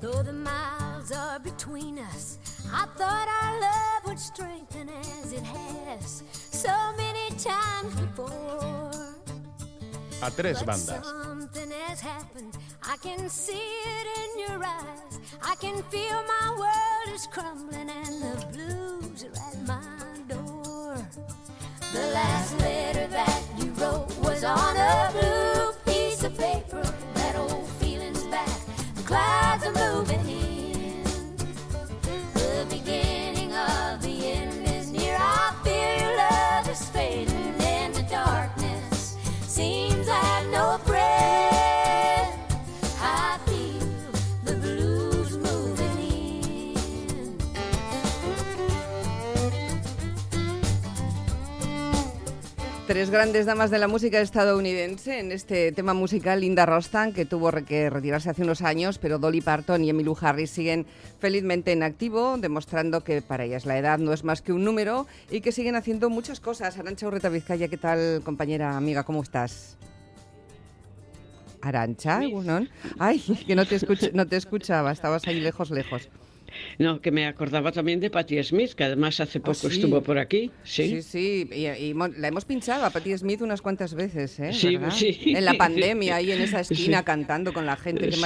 Though the miles are between us, I thought our love would strengthen as it has so many times before. A tres But. Something has happened. I can see it in your eyes. I can feel my world is crumbling and the blues are at my door. The last letter that you wrote was on a blue Tres grandes damas de la música estadounidense en este tema musical, Linda Rostan, que tuvo que retirarse hace unos años, pero Dolly Parton y Emmylou Harris siguen felizmente en activo, demostrando que para ellas la edad no es más que un número y que siguen haciendo muchas cosas. Arancha Urreta Vizcaya, ¿qué tal, compañera, amiga? ¿Cómo estás? Arancha, Egunon. Ay, que no te, escuch- no te escuchaba, estabas ahí lejos, lejos. No, que me acordaba también de Patti Smith, que además hace poco sí. estuvo por aquí. Sí. Sí, sí, y, la hemos pinchado a Patti Smith unas cuantas veces, ¿eh? Sí, ¿Verdad? sí. En la pandemia, ahí en esa esquina Sí. cantando con la gente, qué Sí.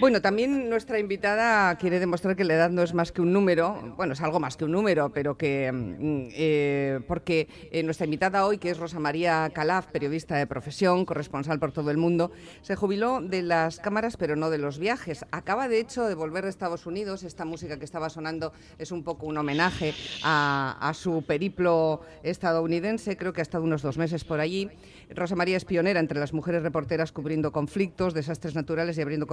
Bueno, también nuestra invitada quiere demostrar que la edad no es más que un número, bueno, es algo más que un número, pero que, mm, eh, porque eh, nuestra invitada hoy, que es Rosa María Calaf, periodista de profesión, corresponsal por todo el mundo, se jubiló de las cámaras, pero no de los viajes. Acaba, de hecho, de volver de Estados Unidos. Esta música que estaba sonando es un poco un homenaje a, a su periplo estadounidense. Creo que ha estado unos dos meses por allí. Rosa María es pionera entre las mujeres reporteras cubriendo conflictos, desastres naturales y abriendo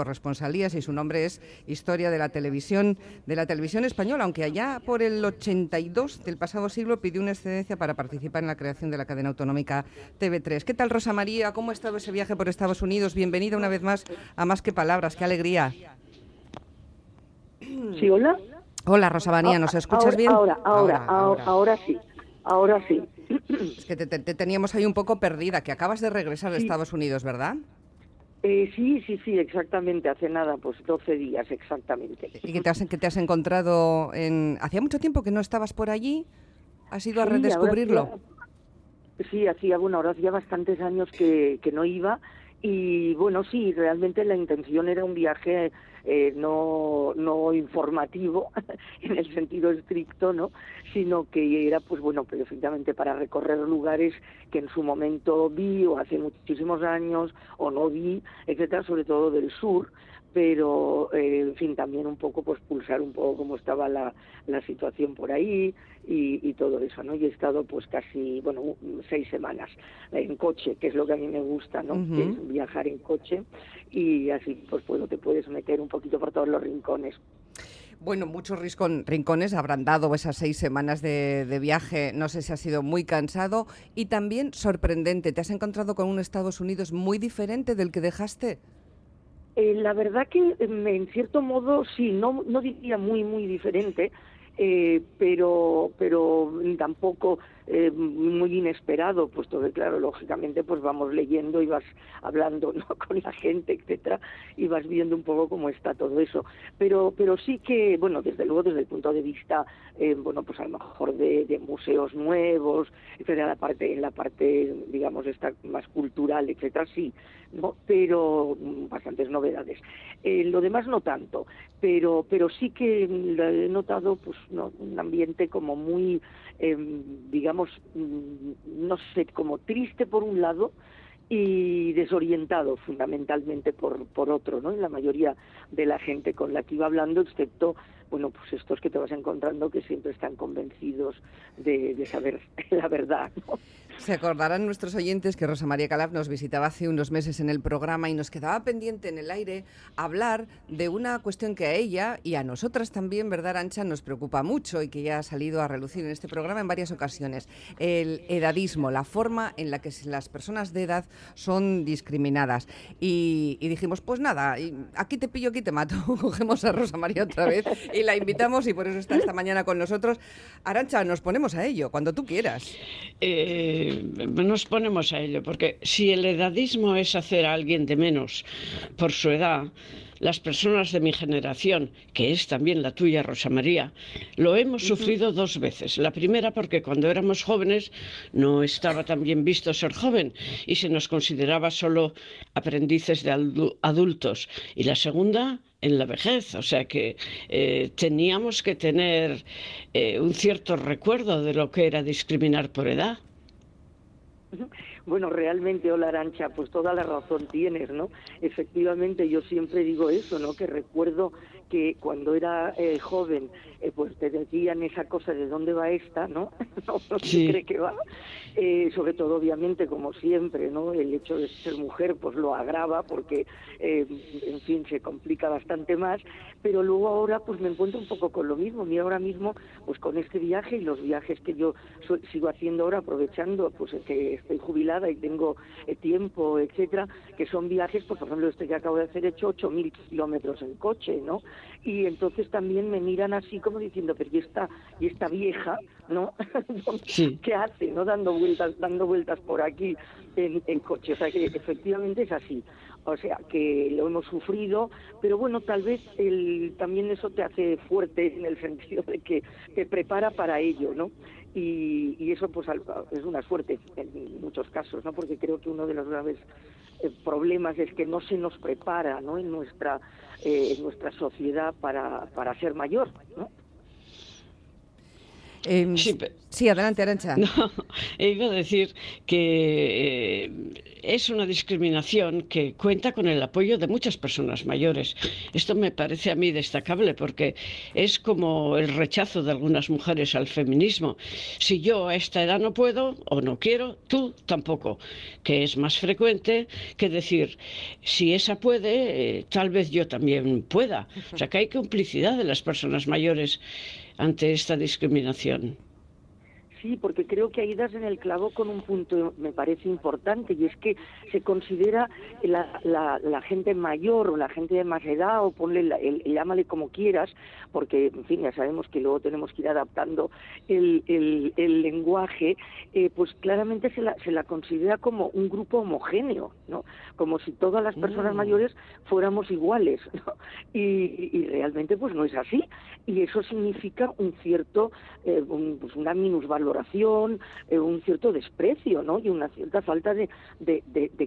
corresponsalías. Y su nombre es Historia de la Televisión, de la televisión española, aunque allá por el 82 del pasado siglo pidió una excedencia para participar en la creación de la cadena autonómica TV3. ¿Qué tal, Rosa María? ¿Cómo ha estado ese viaje por Estados Unidos? Bienvenida una vez más a Más que Palabras. ¡Qué alegría! Sí, hola. Hola, Rosa María, ¿nos Ah, escuchas ahora, bien? Ahora, ahora, ahora, ahora sí. Ahora sí. Es que te, te- te teníamos ahí un poco perdida, que acabas de regresar de Sí. Estados Unidos, ¿verdad? Eh, sí, sí, sí, exactamente. Hace nada, pues 12 días, exactamente. ¿Y que te has, que te has encontrado en... ¿Hacía mucho tiempo que no estabas por allí? ¿Has ido a Sí, redescubrirlo? hacía- Sí, hacía, bueno, ahora hacía bastantes años que, que no iba y bueno, sí, realmente la intención era un viaje eh, no, no informativo en el sentido estricto, ¿no? Sino que era, pues bueno, perfectamente para recorrer lugares que en su momento vi o hace muchísimos años o no vi, etcétera, sobre todo del sur, pero eh, en fin también un poco pues pulsar un poco cómo estaba la, la situación por ahí y, y todo eso no y he estado pues casi bueno seis semanas en coche que es lo que a mí me gusta no que es viajar en coche y así pues bueno te puedes meter un poquito por todos los rincones Bueno, muchos riscon- rincones habrán dado esas seis semanas de, de viaje. No sé si ha sido muy cansado y también sorprendente. ¿Te has encontrado con un Estados Unidos muy diferente del que dejaste? Eh, la verdad que em, en cierto modo sí, no, no diría muy, muy diferente, eh, pero, pero tampoco eh, muy inesperado, puesto que, claro, lógicamente, pues vamos leyendo y vas hablando ¿no? con la gente, etcétera, y vas viendo un poco cómo está todo eso. Pero, pero sí que, bueno, desde luego, desde el punto de vista, eh, bueno, pues a lo mejor de, de museos nuevos, etcétera, la parte, en la parte, digamos, esta más cultural, etcétera, sí, ¿no? Pero mm, bastantes novedades. Eh, lo demás no tanto, pero, pero sí que mm, he notado, pues, ¿no? un ambiente como muy, em, mm, no sé, como triste por un lado y desorientado fundamentalmente por, por otro, ¿no? En la mayoría de la gente con la que iba hablando, excepto, bueno, pues estos que te vas encontrando que siempre están convencidos de, de saber la verdad, ¿no? Se acordarán nuestros oyentes que Rosa María Calaf nos visitaba hace unos meses en el programa y nos quedaba pendiente en el aire hablar de una cuestión que a ella y a nosotras también, ¿verdad, Ancha? Nos preocupa mucho y que ya ha salido a relucir en este programa en varias ocasiones. El edadismo, la forma en la que las personas de edad son discriminadas. Y, y dijimos, pues nada, aquí te pillo, aquí te mato. Cogemos a Rosa María otra vez y la invitamos y por eso está esta mañana con nosotros. Arancha, nos ponemos a ello, cuando tú quieras. Eh, nos ponemos a ello, porque si el edadismo es hacer a alguien de menos por su edad, las personas de mi generación, que es también la tuya, Rosa María, lo hemos sufrido dos veces. La primera porque cuando éramos jóvenes no estaba tan bien visto ser joven y se nos consideraba solo aprendices de adultos. Y la segunda en la vejez, o sea que eh, teníamos que tener eh, un cierto recuerdo de lo que era discriminar por edad. Bueno, realmente, hola Arancha, pues toda la razón tienes, ¿no? Efectivamente, yo siempre digo eso, ¿no? Que recuerdo que cuando era eh, joven, eh, pues te decían esa cosa de dónde va esta, ¿no? no, se cree que va. Eh, sobre todo, obviamente, como siempre, ¿no? El hecho de ser mujer, pues lo agrava porque, en fin, se complica bastante más. Pero luego ahora, pues me encuentro un poco con lo mismo. Y ahora mismo, pues con este viaje y los viajes que yo sigo haciendo ahora, aprovechando, pues que estoy jubilada y tengo tiempo, etcétera, que son viajes, pues por ejemplo, este que acabo de hacer, he hecho 8.000 kilómetros en coche, ¿no? Y entonces también me miran así como diciendo, pero ¿y esta, y esta vieja, no? ¿Qué hace, no? Dando vueltas, dando vueltas por aquí en, en coche. O sea que efectivamente es así. O sea, que lo hemos sufrido, pero bueno, tal vez el, también eso te hace fuerte en el sentido de que te prepara para ello, ¿no? Y, y, eso pues es una suerte en muchos casos, ¿no? Porque creo que uno de los graves eh, problemas es que no se nos prepara, ¿no? En nuestra eh, en nuestra sociedad para, para ser mayor, ¿no? Em, sí, adelante, Arancha. No, iba a decir que eh, es una discriminación que cuenta con el apoyo de muchas personas mayores. Esto me parece a mí destacable porque es como el rechazo de algunas mujeres al feminismo. Si yo a esta edad no puedo o no quiero, tú tampoco. Que es más frecuente que decir, si esa puede, eh, tal vez yo también pueda. O sea que hay complicidad de las personas mayores ante esta discriminación. Sí, porque creo que ahí das en el clavo con un punto, me parece importante, y es que se considera la, la, gente mayor o la gente de más edad, o ponle, el, llámale como quieras, porque, en fin, ya sabemos que luego tenemos que ir adaptando el, el, lenguaje, eh, pues claramente se la, se la considera como un grupo homogéneo, ¿no? Como si todas las personas mm. mayores fuéramos iguales, ¿no? y, y, realmente pues no es así, y eso significa un cierto, eh, pues una minusvaloración eh, un cierto desprecio, ¿no? Y una cierta falta de,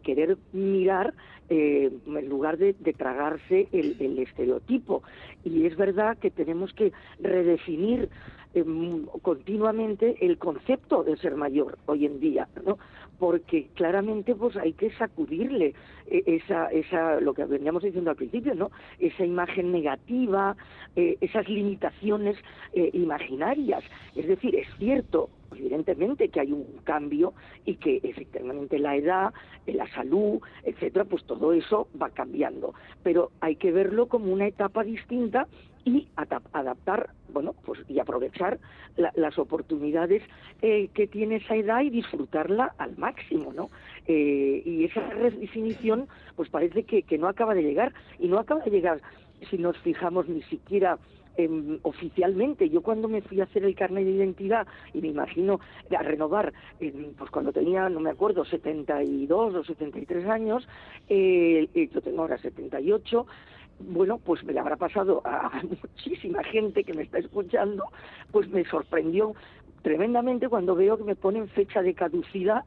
querer mirar eh, en lugar de, tragarse el, estereotipo. Y es verdad que tenemos que redefinir em, continuamente el concepto de ser mayor hoy en día, ¿no? Porque claramente pues hay que sacudirle eh, esa, esa lo que veníamos diciendo al principio, ¿no? Esa imagen negativa, eh, esas limitaciones eh, imaginarias. Es decir, es cierto, evidentemente que hay un cambio y que efectivamente la edad, la salud, etcétera, pues todo eso va cambiando. Pero hay que verlo como una etapa distinta y adaptar, bueno, pues y aprovechar las oportunidades que tiene esa edad y disfrutarla al máximo, ¿no? Eh, y esa redefinición, pues parece que, que no acaba de llegar y no acaba de llegar si nos fijamos ni siquiera oficialmente. Yo cuando me fui a hacer el carnet de identidad y me imagino a renovar, pues cuando tenía, no me acuerdo, 72 o 73 años, eh, yo tengo ahora 78, bueno, pues me le habrá pasado a muchísima gente que me está escuchando, pues me sorprendió tremendamente cuando veo que me ponen fecha de caducidad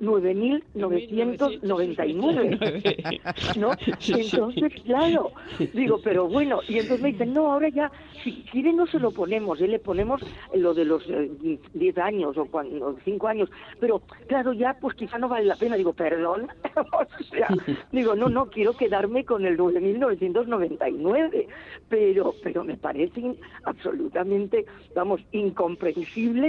9.999. ¿no? Entonces, claro, digo, pero bueno, y entonces me dicen, no, ahora ya, si quiere no se lo ponemos, ¿eh? le ponemos lo de los 10 eh, años o, cuando, 5 años, pero claro, ya pues quizá no vale la pena. Digo, perdón, o sea, digo, no, no, quiero quedarme con el 9.999, pero, pero me parece absolutamente, vamos, incomprensible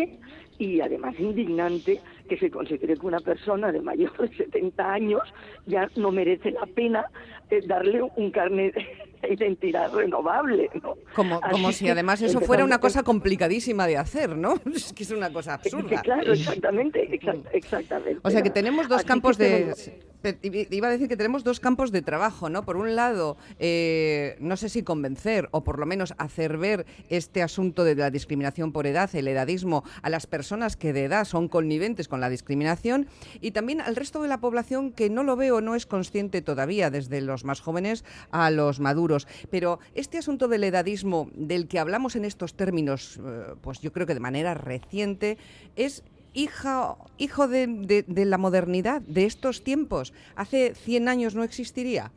y además indignante que se considere que una persona de mayor de 70 años ya no merece la pena eh, darle un carnet de identidad renovable. Como, como si además eso fuera una cosa complicadísima de hacer, ¿no? Es que es una cosa absurda. claro, exactamente, exactamente. O sea que tenemos dos campos de... Iba a decir que tenemos dos campos de trabajo, ¿no? Por un lado, eh, no sé si convencer o por lo menos hacer ver este asunto de la discriminación por edad, el edadismo, a las personas que de edad son conniventes con la discriminación y también al resto de la población que no lo veo, no es consciente todavía, desde los más jóvenes a los maduros. Pero este asunto del edadismo del que hablamos en estos términos, eh, pues yo creo que de manera reciente, es hija, hijo de, de, de la modernidad, de estos tiempos. Hace 100 años no existiría.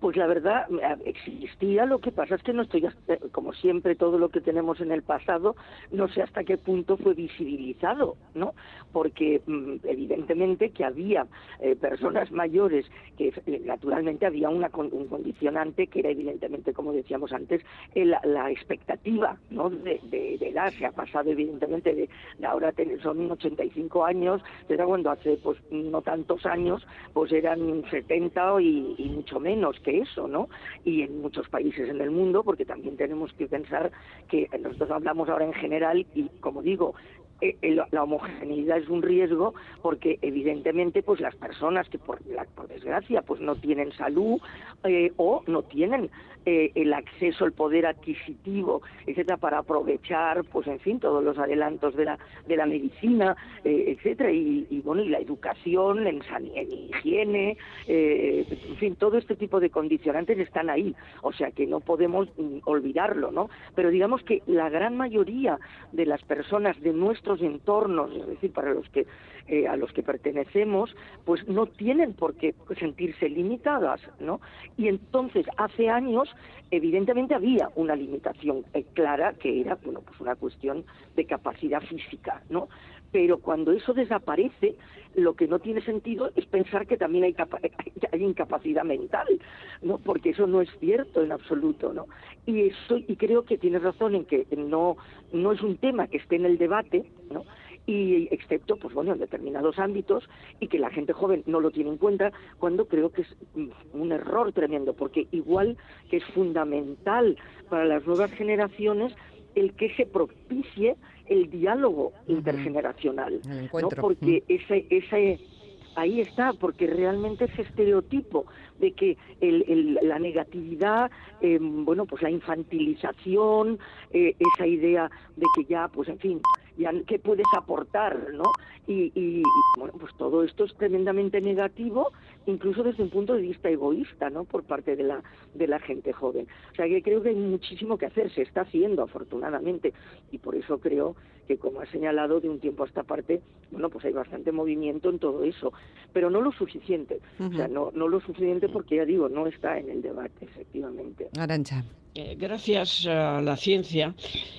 Pues la verdad existía, lo que pasa es que no estoy, como siempre, todo lo que tenemos en el pasado, no sé hasta qué punto fue visibilizado, ¿no? Porque mm, evidentemente que había eh, personas mayores, que eh, naturalmente había una, un condicionante que era evidentemente, como decíamos antes, la expectativa, ¿no? De, edad, se ha pasado evidentemente de, ahora son 85 años, pero cuando hace pues no tantos años, pues eran 70 y, y mucho menos eso, ¿no? Y en muchos países en el mundo, porque también tenemos que pensar que nosotros hablamos ahora en general y, como digo, la homogeneidad es un riesgo porque evidentemente pues las personas que por, por desgracia pues no tienen salud eh, o no tienen eh, el acceso al poder adquisitivo etcétera para aprovechar pues en fin todos los adelantos de la de la medicina etcétera y, bueno y la educación en, en higiene en fin todo este tipo de condicionantes están ahí. O sea que no podemos mm, olvidarlo no pero digamos que la gran mayoría de las personas de nuestro entornos, es decir, para los que eh, a los que pertenecemos, pues no tienen por qué sentirse limitadas, ¿no? Y entonces hace años, evidentemente había una limitación eh, clara que era, bueno, pues una cuestión de capacidad física, ¿no? Pero cuando eso desaparece, lo que no tiene sentido es pensar que también hay, hay incapacidad mental, ¿no? Porque eso no es cierto en absoluto, ¿no? Y eso y creo que tienes razón en que no no es un tema que esté en el debate, ¿no? y excepto pues bueno en determinados ámbitos y que la gente joven no lo tiene en cuenta cuando creo que es un error tremendo porque igual que es fundamental para las nuevas generaciones el que se propicie el diálogo intergeneracional ¿no? porque ese ese ahí está, porque realmente ese estereotipo de que la negatividad, em, bueno, pues la infantilización, eh, esa idea de que ya, pues en fin, ya qué puedes aportar, ¿no? Y, bueno, pues todo esto es tremendamente negativo, incluso desde un punto de vista egoísta, ¿no? Por parte de la de la gente joven. O sea que creo que hay muchísimo que hacer, se está haciendo afortunadamente y por eso creo que como ha señalado de un tiempo a esta parte, bueno, pues hay bastante movimiento en todo eso, pero no lo suficiente, o sea, no no lo suficiente porque ya digo, no está en el debate efectivamente. Arancha. Gracias a la ciencia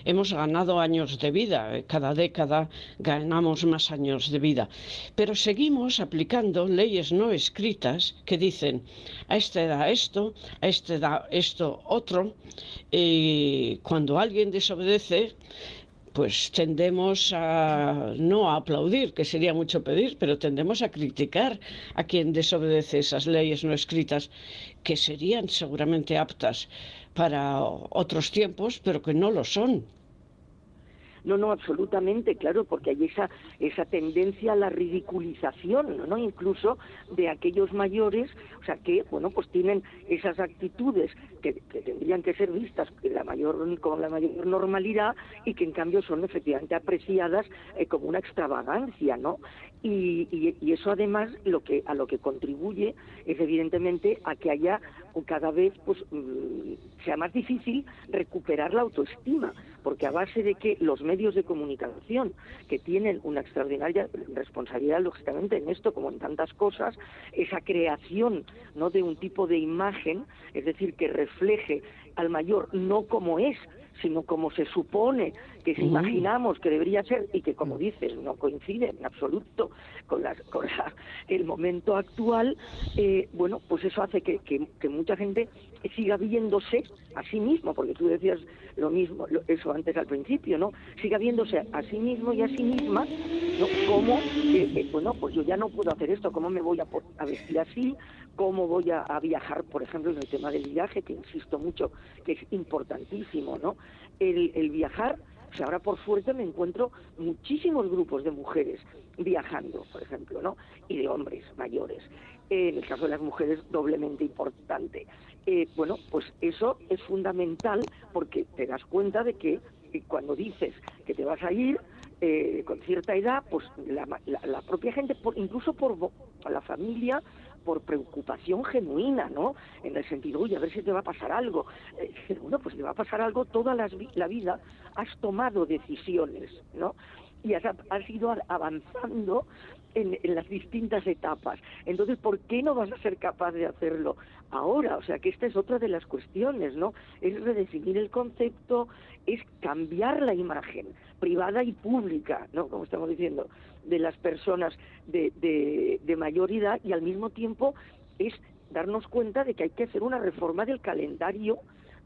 hemos ganado años de vida, cada década ganamos más años de vida, pero seguimos aplicando leyes no escritas que dicen a esta edad esto, a esta edad esto otro, y cuando alguien desobedece, pues tendemos a no a aplaudir, que sería mucho pedir, pero tendemos a criticar a quien desobedece esas leyes no escritas, que serían seguramente aptas para otros tiempos, pero que no lo son. No, no, absolutamente, claro, porque hay esa, esa tendencia a la ridiculización, ¿no? Incluso de aquellos mayores, o sea, que, bueno, pues tienen esas actitudes que, tendrían que ser vistas la mayor, con la mayor normalidad y que en cambio son efectivamente apreciadas eh, como una extravagancia, ¿no? Y, y, eso además lo que a lo que contribuye es evidentemente a que haya cada vez pues mm, sea más difícil recuperar la autoestima porque a base de que los medios de comunicación que tienen una extraordinaria responsabilidad lógicamente en esto como en tantas cosas esa creación no de un tipo de imagen es decir que refleje al mayor no como es sino como se supone que si imaginamos que debería ser y que, como dices, no coincide en absoluto con, con el momento actual, eh, bueno, pues eso hace que, que, mucha gente siga viéndose a sí mismo, porque tú decías lo mismo, eso antes al principio, ¿no? Siga viéndose a sí mismo y a sí misma, ¿no? Como, eh, eh, bueno, pues yo ya no puedo hacer esto, ¿cómo me voy a, vestir así? ¿Cómo voy a, a, viajar, por ejemplo, en el tema del viaje, que insisto mucho que es importantísimo, ¿no? El, el viajar o sea, ahora por suerte me encuentro muchísimos grupos de mujeres viajando, por ejemplo, ¿no? Y de hombres mayores. en el caso de las mujeres, doblemente importante. Eh, bueno, pues eso es fundamental porque te das cuenta de que cuando dices que te vas a ir, eh, con cierta edad, pues la, la, propia gente, por, incluso por la familia, por preocupación genuina, ¿no? En el sentido, oye, a ver si te va a pasar algo. Eh, bueno, pues te va a pasar algo toda la, la vida, has tomado decisiones, ¿no? Y has, has ido avanzando en, las distintas etapas. Entonces, ¿por qué no vas a ser capaz de hacerlo ahora? O sea, que esta es otra de las cuestiones, ¿no? Es redefinir el concepto, es cambiar la imagen privada y pública, ¿no? Como estamos diciendo, de las personas de, de, de mayor edad y al mismo tiempo es darnos cuenta de que hay que hacer una reforma del calendario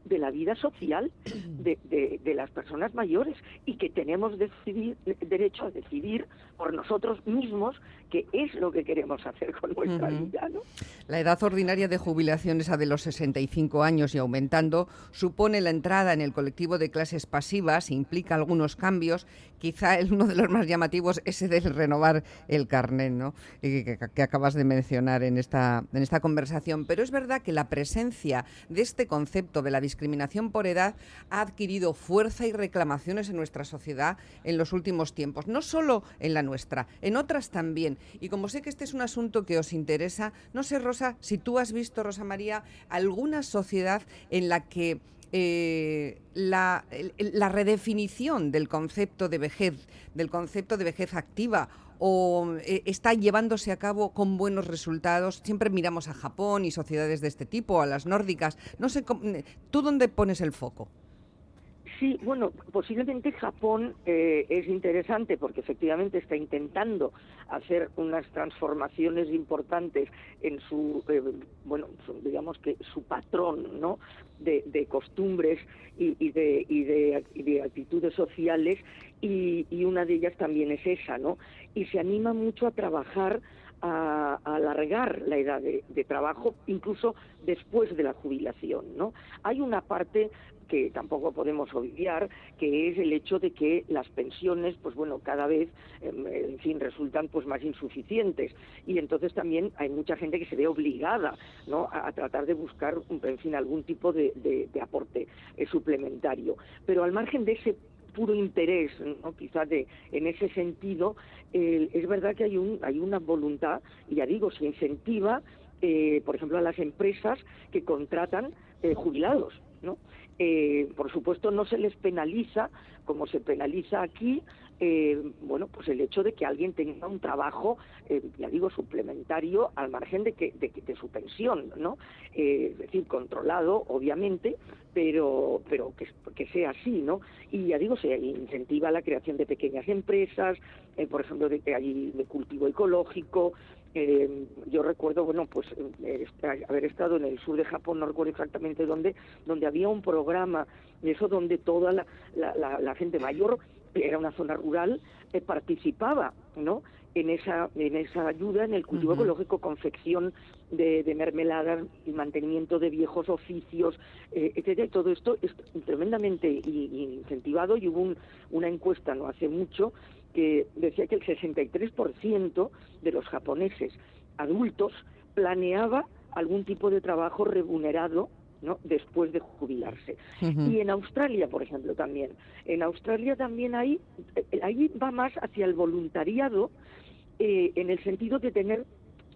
de la vida social de, de, las personas mayores y que tenemos decidir, derecho a decidir por nosotros mismos qué es lo que queremos hacer con nuestra vida. ¿no? La edad ordinaria de jubilación, esa de los 65 años y aumentando, supone la entrada en el colectivo de clases pasivas, implica algunos cambios, quizá uno de los más llamativos ese de renovar el carnet, ¿no? que, que, acabas de mencionar en esta, en esta conversación. Pero es verdad que la presencia de este concepto de la discriminación por edad ha adquirido fuerza y reclamaciones en nuestra sociedad en los últimos tiempos, no solo en la nuestra, en otras también. Y como sé que este es un asunto que os interesa, no sé, Rosa, si tú has visto, Rosa María, alguna sociedad en la que eh, la, la, redefinición del concepto de vejez, del concepto de vejez activa, o eh, está llevándose a cabo con buenos resultados. Siempre miramos a Japón y sociedades de este tipo, a las nórdicas. No sé, ¿tú dónde pones el foco? Sí, bueno, posiblemente Japón eh, es interesante porque efectivamente está intentando hacer unas transformaciones importantes en su, eh, bueno, digamos que su patrón, ¿no? De, costumbres y, de, y, de, actitudes sociales y, una de ellas también es esa, ¿no? Y se anima mucho a trabajar a, alargar la edad de, de, trabajo, incluso después de la jubilación, ¿no? Hay una parte que tampoco podemos olvidar, que es el hecho de que las pensiones, pues bueno, cada vez, em, en fin, resultan pues más insuficientes y entonces también hay mucha gente que se ve obligada, ¿no? A, tratar de buscar, en fin, algún tipo de, aporte eh, suplementario. Pero al margen de ese puro interés, ¿no? quizás de, en ese sentido, es verdad que hay, un, hay una voluntad, y ya digo, se incentiva, eh, por ejemplo, a las empresas que contratan eh, jubilados, ¿no? Eh, por supuesto, no se les penaliza, como se penaliza aquí, eh, bueno, pues el hecho de que alguien tenga un trabajo, eh, ya digo, suplementario al margen de que de, su pensión, ¿no? es decir, controlado, obviamente, pero pero que, que, sea así, ¿no? Y ya digo, se incentiva la creación de pequeñas empresas, por ejemplo, de hay de cultivo ecológico, eh, yo recuerdo, bueno, pues eh, haber estado en el sur de Japón, no recuerdo exactamente dónde, donde había un programa, eso donde toda la, la, gente mayor, era una zona rural, eh, participaba, ¿no? En esa, en esa ayuda en el cultivo ecológico, confección de, de, mermeladas y mantenimiento de viejos oficios, eh, etcétera. Todo esto es tremendamente incentivado y hubo una encuesta no hace mucho que decía que el 63% de los japoneses adultos planeaba algún tipo de trabajo remunerado ¿no? después de jubilarse. Y en Australia, por ejemplo, también. En Australia también ahí, eh, ahí va más hacia el voluntariado eh, en el sentido de tener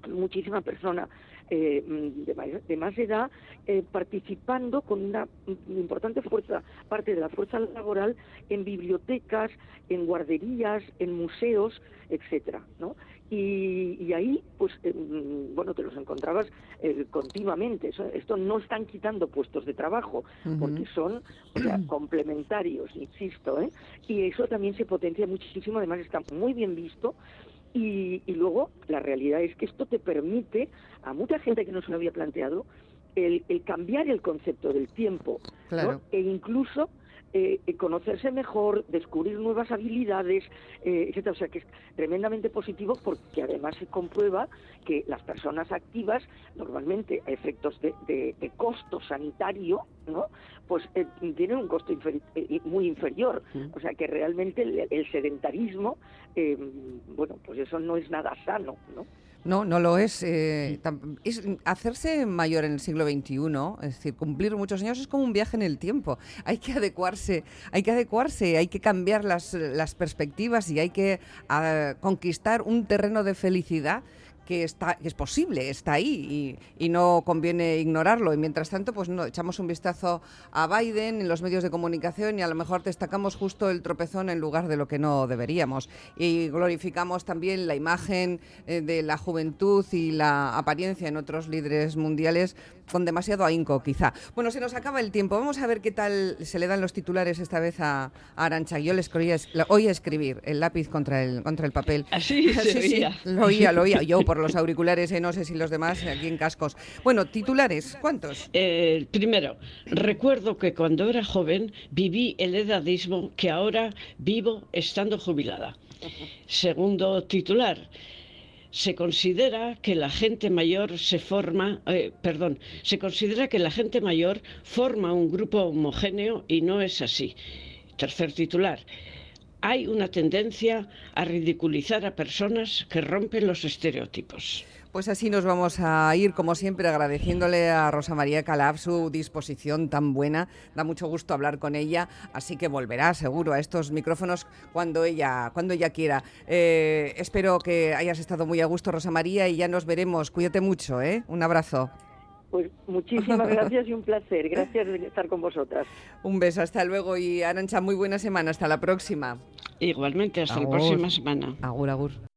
muchísima persona eh, de, más, edad eh, participando con una importante fuerza, parte de la fuerza laboral en bibliotecas, en guarderías, en museos, etcétera, ¿no? Y, ahí, pues, eh, bueno, te los encontrabas continuamente. esto no están quitando puestos de trabajo, porque son complementarios, insisto, ¿eh? Y eso también se potencia muchísimo, además está muy bien visto y, luego la realidad es que esto te permite a mucha gente que no se lo había planteado el, cambiar el concepto del tiempo e incluso eh, conocerse mejor, descubrir nuevas habilidades, eh, etcétera. O sea que es tremendamente positivo porque además se comprueba que las personas activas, normalmente a efectos de, costo sanitario, ¿no? pues eh, tienen un costo eh, muy inferior. O sea que realmente el, sedentarismo, bueno, pues eso no es nada sano, ¿no? No, no lo es. eh, es- Hacerse mayor en el siglo XXI, es decir, cumplir muchos años es como un viaje en el tiempo. Hay que adecuarse, hay que adecuarse, hay que cambiar las, las perspectivas y hay que ah, conquistar un terreno de felicidad que está que es posible, está ahí y, y no conviene ignorarlo. Y mientras tanto, pues no, echamos un vistazo a Biden en los medios de comunicación y a lo mejor destacamos justo el tropezón en lugar de lo que no deberíamos. Y glorificamos también la imagen eh, de la juventud y la apariencia en otros líderes mundiales con demasiado ahínco, quizá. Bueno, se nos acaba el tiempo. Vamos a ver qué tal se le dan los titulares esta vez a, a Arancha. Yo les oía, escribir el lápiz contra el, contra el papel. Así se Sí, oía. lo oía, lo oía. Yo los auriculares, eh, no sé si los demás aquí en cascos. Bueno, titulares, ¿cuántos? Eh, primero, recuerdo que cuando era joven viví el edadismo que ahora vivo estando jubilada. Segundo titular, se considera que la gente mayor se forma, eh, perdón, se considera que la gente mayor forma un grupo homogéneo y no es así. Tercer titular, hay una tendencia a ridiculizar a personas que rompen los estereotipos. Pues así nos vamos a ir, como siempre, agradeciéndole a Rosa María Calaf su disposición tan buena. Da mucho gusto hablar con ella, así que volverá seguro a estos micrófonos cuando ella, cuando ella quiera. Eh, espero que hayas estado muy a gusto, Rosa María, y ya nos veremos. Cuídate mucho, ¿eh? Un abrazo. Pues muchísimas gracias y un placer. Gracias de estar con vosotras. Un beso, hasta luego y Arancha, muy buena semana. Hasta la próxima. Igualmente, hasta Agur. la próxima semana. Agur, agur.